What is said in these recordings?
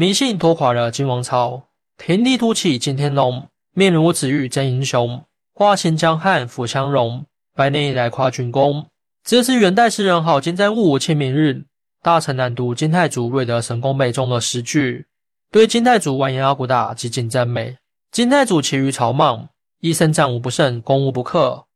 迷信拖垮了金王朝，天地突起金天龙，面如紫玉真英雄，化形江汉福相荣，百年以来夸军功。这是元代诗人郝金在戊午清明日，大臣南都金太祖瑞德神功碑中的诗句，对金太祖完颜阿骨打极尽赞美。金太祖起于朝莽，一生战无不胜，攻无不克。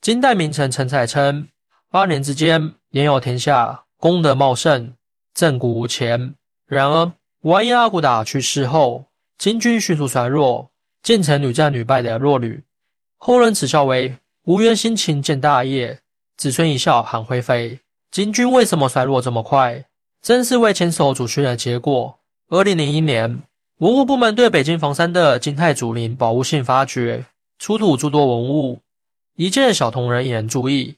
金代名臣陈采称，八年之间，年有天下，功德茂盛，政古无前。然而完颜阿骨打去世后，金军迅速衰弱，建成屡战屡败的弱旅。后人耻笑为无缘心情建大业。子孙一笑喊灰飞。金军为什么衰落这么快？正是为前手主训的结果。二零零一年，文物部门对北京房山的金太祖陵宝物性发掘，出土诸多文物。一件小铜人引人注意，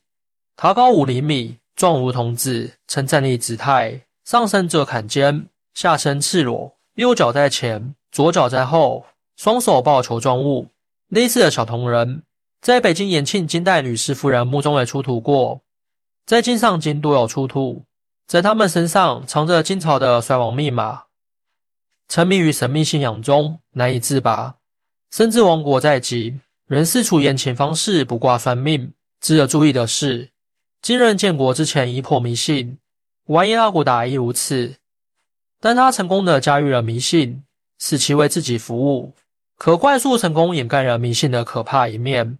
塔高五厘米，状如童子，呈站立姿态，上身遮坎肩，下身赤裸，右脚在前，左脚在后，双手抱球状物。类似的小铜人。在北京延庆金代女氏夫人墓中也出土过，在金上京都有出土，在他们身上藏着金朝的衰亡密码，沉迷于神秘信仰中难以自拔，甚至亡国在即，仍四处延庆方式卜卦算命。值得注意的是，金人建国之前已颇迷信，完颜阿骨打亦如此，但他成功的驾驭了迷信，使其为自己服务，可快速成功掩盖了迷信的可怕一面。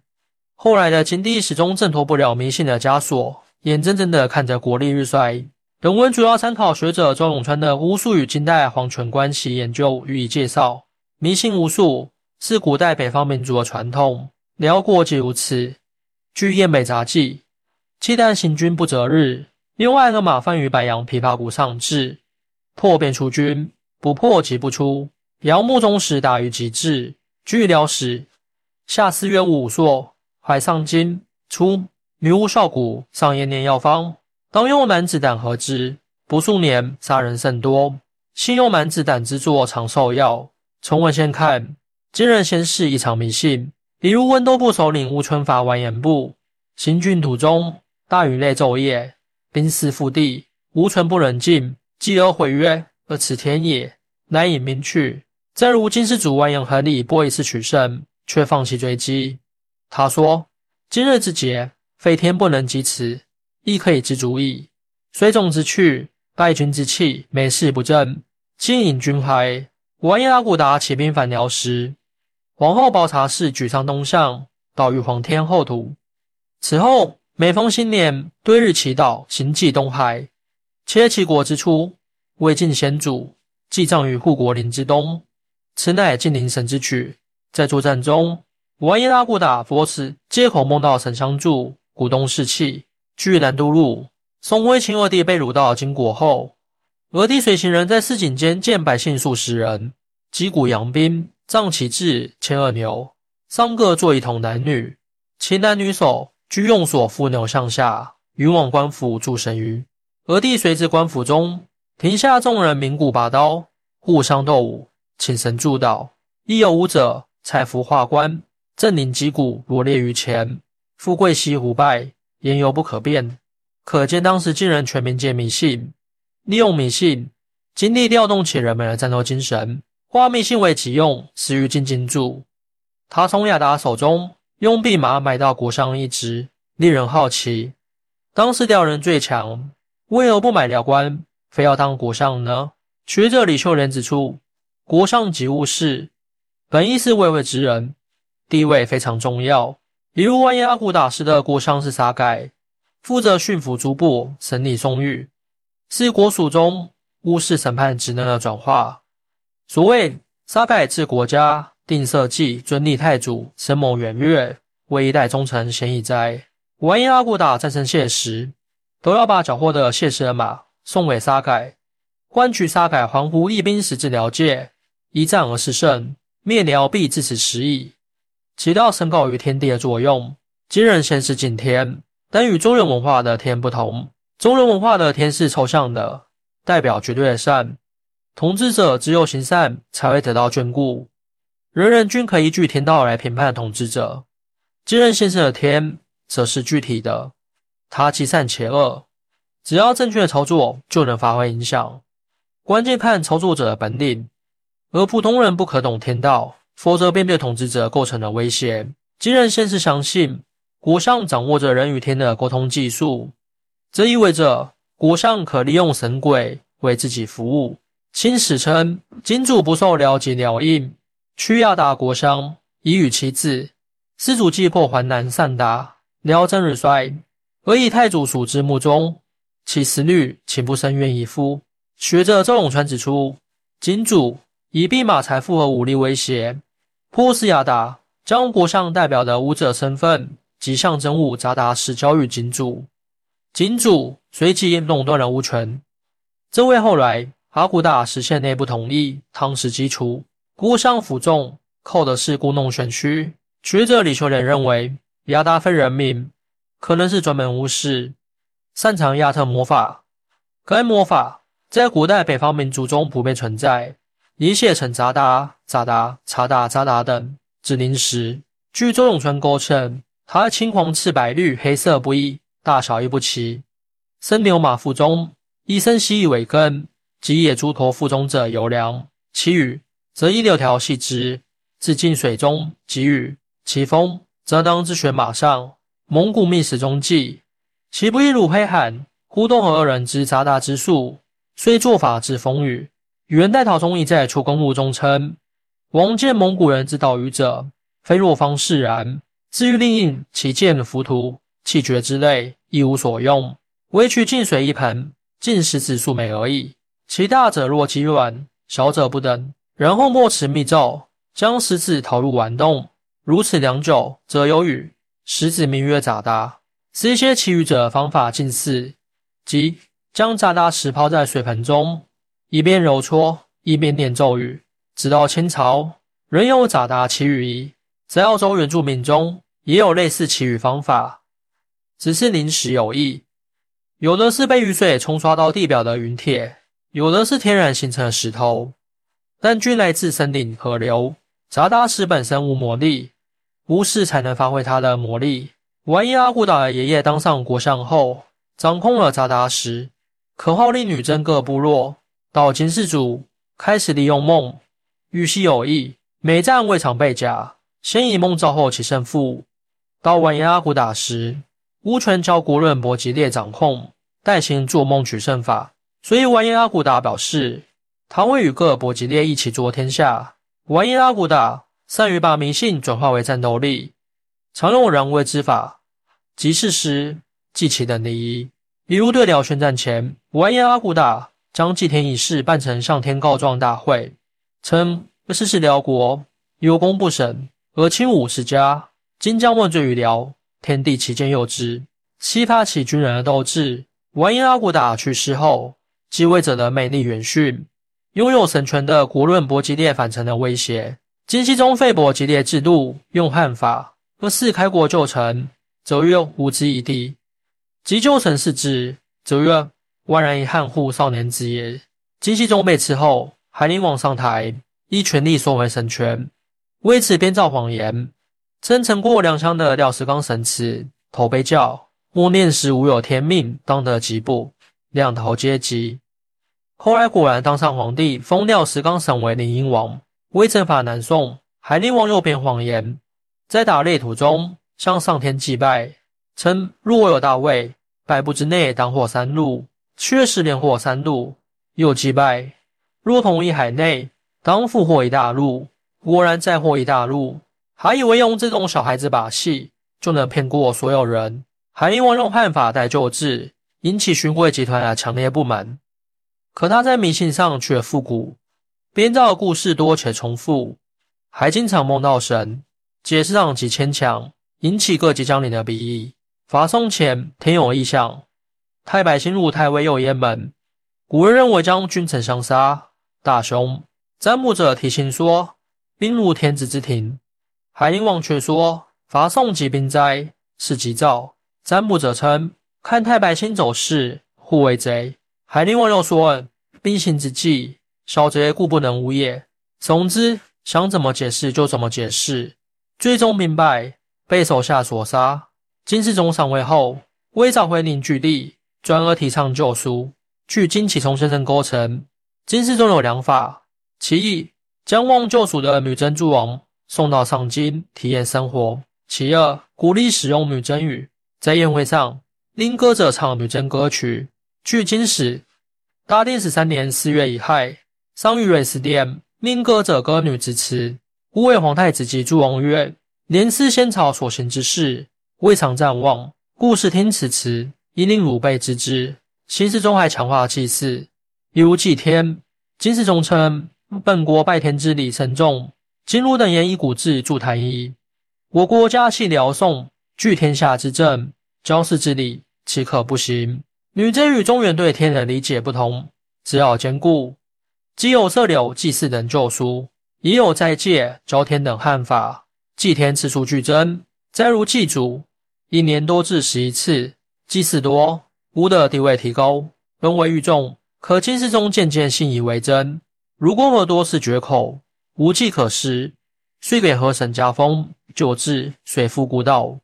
后来的金帝始终挣脱不了迷信的枷锁，眼睁睁地看着国力日衰。本文主要参考学者周永川的《巫术与近代皇权关系研究》予以介绍。迷信巫术是古代北方民族的传统，辽国即如此。据《燕北杂记》，契丹行军不择日，用艾格玛放于白杨琵琶谷上至，破便出军，不破即不出。杨木中时大于极致。据《辽史》，夏四月五朔。怀上金初，女巫少谷上延年药方，当用满子胆合之，不数年杀人甚多。信用满子胆之作长寿药。从文献看，今人先世异常迷信，比如温都部首领乌春伐完颜部，行军途中大雨泪昼夜，濒死腹地，无存不忍尽，继而毁约：“而此天也，难以明去。”正如金世祖完颜和力波一次取胜，却放弃追击。他说：“今日之劫，非天不能及此，亦可以知足矣。水种之去，败军之气，每事不振，今引军还。完颜阿骨打起兵反辽时，皇后宝察氏举丧东向，祷于皇天后土。此后每逢新年，对日祈祷，行祭东海。切其国之初，魏晋先祖，祭葬于护国陵之东。此乃晋陵神之举。在作战中。”完颜阿骨打佛时，借口梦到神相助，鼓动士气。据南都路，宋徽钦二帝被掳到金国后，俄帝随行人在市井间见百姓数十人，击鼓扬兵，仗旗帜，牵二牛，上各坐一同男女，其男女手居用所缚牛向下，云往官府助神于。二帝随至官府中，庭下众人鸣鼓拔刀，互相斗舞，请神助道。亦有武者采符画官。镇领击鼓，罗列于前。富贵西湖拜，言犹不可辩。可见当时晋人全民皆迷信，利用迷信，精力调动起人们的战斗精神，化迷信为己用，死于进京柱。他从亚达手中用弼马买到国相一职，令人好奇：当时调人最强，为何不买辽官，非要当国相呢？学者李秀莲指出，国相即务事，本意是位位之人。地位非常重要。比如完颜阿骨打时的国相是沙盖，负责驯服诸部、审理宋狱，是国属中巫事审判职能的转化。所谓沙盖治国家，定社稷，尊立太祖，生谋远略，为一代忠臣，显已哉。完颜阿骨打战胜谢石，都要把缴获的谢氏的马送给沙凯，换取沙盖还湖一兵，十至辽界，一战而失胜，灭辽必至此时矣。起到升高于天地的作用。今人先是敬天，但与中原文化的天不同。中原文化的天是抽象的，代表绝对的善。统治者只有行善，才会得到眷顾。人人均可依据天道来评判统治者。今人先生的天，则是具体的，它既善且恶，只要正确操作，就能发挥影响。关键看操作者的本领，而普通人不可懂天道，否则便对统治者构成了威胁。今人先是相信国相掌握着人与天的沟通技术，这意味着国相可利用神鬼为自己服务。清史称金主不受了解鸟印，屈亚达国相以与其子，司主击破淮南散达，辽真日衰，而以太祖属之墓中，其思虑岂不深远矣夫？学者周永川指出，金主以兵马财富和武力威胁，迫使亚达将国相代表的武者身份及象征物扎达什交予金主，金主随即垄断了物权，这为后来。阿骨打实现内部统一，夯实基础。国相服众，靠的是故弄玄虚。学者李修莲认为，亚达非人民，可能是专门巫师，擅长亚特魔法。该魔法在古代北方民族中普遍存在，以写成扎达、扎达、查达、扎达等指灵石。据周永春构成，它青黄赤白绿黑色不一，大小亦不齐。生牛马腹中，以生蜥蜴为根。及野猪头腹中者有粮，其余则以六条细枝自进水中给予。其风则当自选马上。蒙古秘史中记，其不亦如黑寒，呼动和二人之杂达之术，虽做法之风雨。元代陶宗义在《出公录》中称：“王见蒙古人之岛屿者，非若方释然。至于令印其剑、浮屠、气绝之类，一无所用，唯取净水一盆，尽食子数美而已。”其大者若鸡卵，小者不等。然后莫持密咒，将食子投入碗洞，如此良久，则有雨。石子名曰扎达。是一些其余者方法近似，即将扎达石抛在水盆中，一边揉搓，一边念咒语。直到清朝，仍有扎达祈雨仪。在澳洲原住民中，也有类似祈雨方法，只是临时有意。有的是被雨水冲刷到地表的云铁。有的是天然形成的石头，但均来自森林河流。扎达石本身无魔力，巫师才能发挥它的魔力。完伊阿古达的爷爷当上国相后，掌控了扎达石，可号令女真各部落。到金世祖开始利用梦与其有意，每战未尝被甲，先以梦召后起胜负。到完颜阿古打时，巫权交国论伯吉列掌控，代行做梦取胜法。所以，完颜阿骨打表示，他会与各伯吉列一起捉天下。完颜阿骨打善于把迷信转化为战斗力，常用人为之法，即事实、祭旗等礼仪。比如对辽宣战前，完颜阿骨打将祭天仪式办成向天告状大会，称这是辽国有功不审，而轻武十家，今将问罪于辽，天地其间有之，激发起军人的斗志。完颜阿骨打去世后。继位者的魅力远逊，拥有神权的国论伯吉列反成了威胁。金熙宗废伯吉列制度，用汉法，而是开国旧臣，则曰无之一帝；即旧臣是之，则曰万然以汉户少年子也。金熙宗被刺后，韩宁王上台，依权力收回神权，为此编造谎言，称曾过两乡的廖石刚神祠，头被叫，默念时无有天命，当得吉不。两头阶级，后来果然当上皇帝，封廖石刚省为宁英王。威征伐南宋，海宁王又编谎言，在打猎途中向上天祭拜，称若有大位，百步之内当获三路，确实连获三路。又祭拜，若同一海内，当复获一大路。果然再获一大路，还以为用这种小孩子把戏就能骗过所有人。海宁王用汉法代旧制。引起勋贵集团的强烈不满，可他在迷信上却复古，编造故事多且重复，还经常梦到神，解释上极牵强，引起各级将领的鄙夷。伐宋前，天有异象，太白星入太尉右雁门，古人认为将君臣相杀，大凶。占卜者提醒说，兵入天子之庭。海宁王却说，伐宋即兵灾，是吉兆。占卜者称。看太白星走势，互为贼。海宁王又说：“兵行之计，小贼故不能无也。”总之，想怎么解释就怎么解释。最终明白，被手下所杀。金世宗上位后，为找回凝聚力，转而提倡救赎。据金启聪先生构成，金世宗有良法：其一，将忘救赎的女真诸王送到上京体验生活；其二，鼓励使用女真语，在宴会上令歌者唱女真歌曲。据金史，大定十三年四月乙亥，上御瑞寺殿命歌者歌女之词。五位皇太子及诸王曰：“年思先朝所行之事，未尝暂忘，故视听此词，以令汝辈知之。”新世宗还强化祭祀，比如祭天。金世宗称本国拜天之礼甚重，今汝等言以古制助坛矣。我国家系辽宋，据天下之政，交世之礼，岂可不行？女真与中原对天人理解不同，只要兼顾，既有色柳祭祀等旧书，也有斋戒、朝天等汉法。祭天次数剧增，再如祭祖，一年多至十一次，祭祀多。巫的地位提高，沦为御众，可金世宗渐渐信以为真。如果耳多是绝口，无计可施，遂给河神加封，旧制水复古道。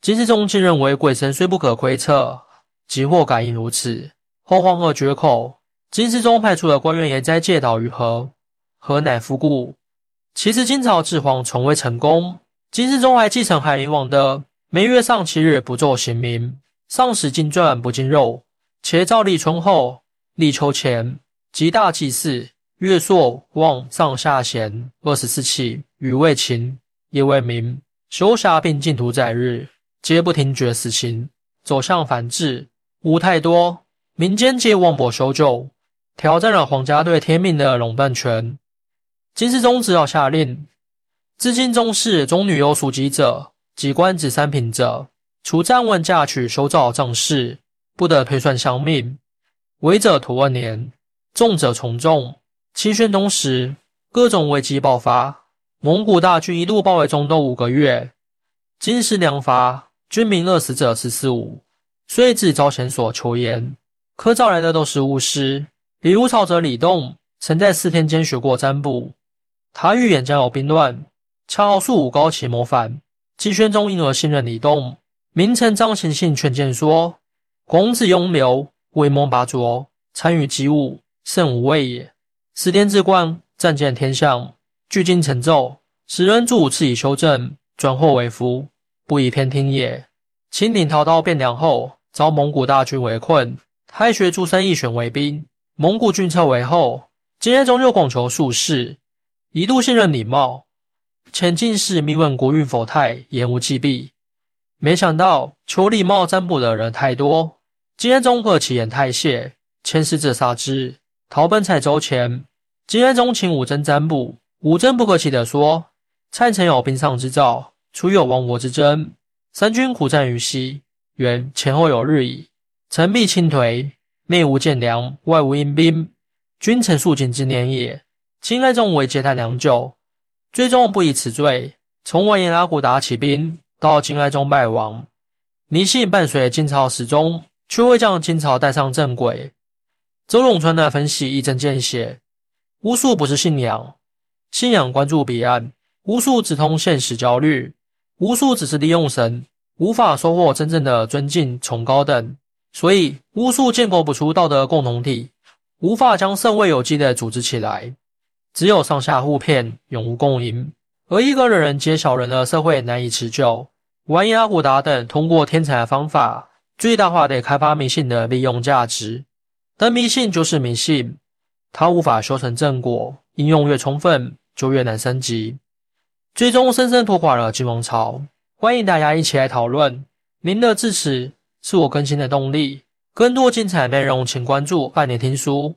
金世宗竟认为鬼神虽不可窥测，即或感应如此。后黄河绝口，金世宗派出的官员也在借道于河，河乃复故。其实金朝治皇从未成功。金世宗还继承海陵王的每月上七日不作刑名。上使进传不进肉，且照立春后，立秋前，极大祭祀，月朔望上下弦。二十四气，雨未晴，夜未明，休暇并禁屠宰日，皆不听决死刑，走向反制，无太多，民间皆妄博修旧，挑战了皇家对天命的垄断权。金世宗只好下令，至今宗室中女有属籍者，及官职三品者。除暂问嫁娶、修造葬事，不得推算相命。违者徒二年，重者从重。清宣宗时，各种危机爆发，蒙古大军一度包围中都五个月。金时良伐，军民饿死者十四五，遂至招贤所求言，可找来的都是巫师。比如朝者李栋，曾在四天间学过占卜，他预言将有兵乱，恰好素武高齐谋反。金宣宗因而信任李栋。名臣张行信劝谏说：“公子庸流，威猛拔卓，参与机务，甚无畏也。十天之官，暂见天象，据今成奏，使人助赐以修正，转祸为福，不以偏听也。”清廷逃到汴梁后，遭蒙古大军围困，太学朱生义选为兵，蒙古军撤围后，金哀宗又广求术士，一度信任李茂，前进士密问国运否泰，言无忌避。没想到求礼貌占卜的人太多，金哀宗恶其言太泄，遣使者杀之。逃奔蔡州前，金哀宗请武真占卜，武真不客气地说：“蔡臣有兵上之兆，除有亡国之征。三军苦战于西，原前后有日矣。臣必轻颓，内无建良，外无阴兵，君臣肃静之年也。”金哀宗为嗟叹良久，最终不以此罪，从完颜阿骨打起兵。到金哀宗败亡，迷信伴随金朝始终，却未将金朝带上正轨。周永川的分析一针见血：巫术不是信仰，信仰关注彼岸；巫术只通现实焦虑，巫术只是利用神，无法收获真正的尊敬、崇高等。所以，巫术建构不出道德共同体，无法将圣位有机的组织起来，只有上下互骗，永无共赢。而一个人人皆小人的社会难以持久。完颜阿骨达等通过天才的方法，最大化地开发迷信的利用价值。但迷信就是迷信，它无法修成正果。应用越充分，就越难升级，最终深深拖垮了金王朝。欢迎大家一起来讨论，您的支持是我更新的动力。更多精彩内容，请关注半年听书。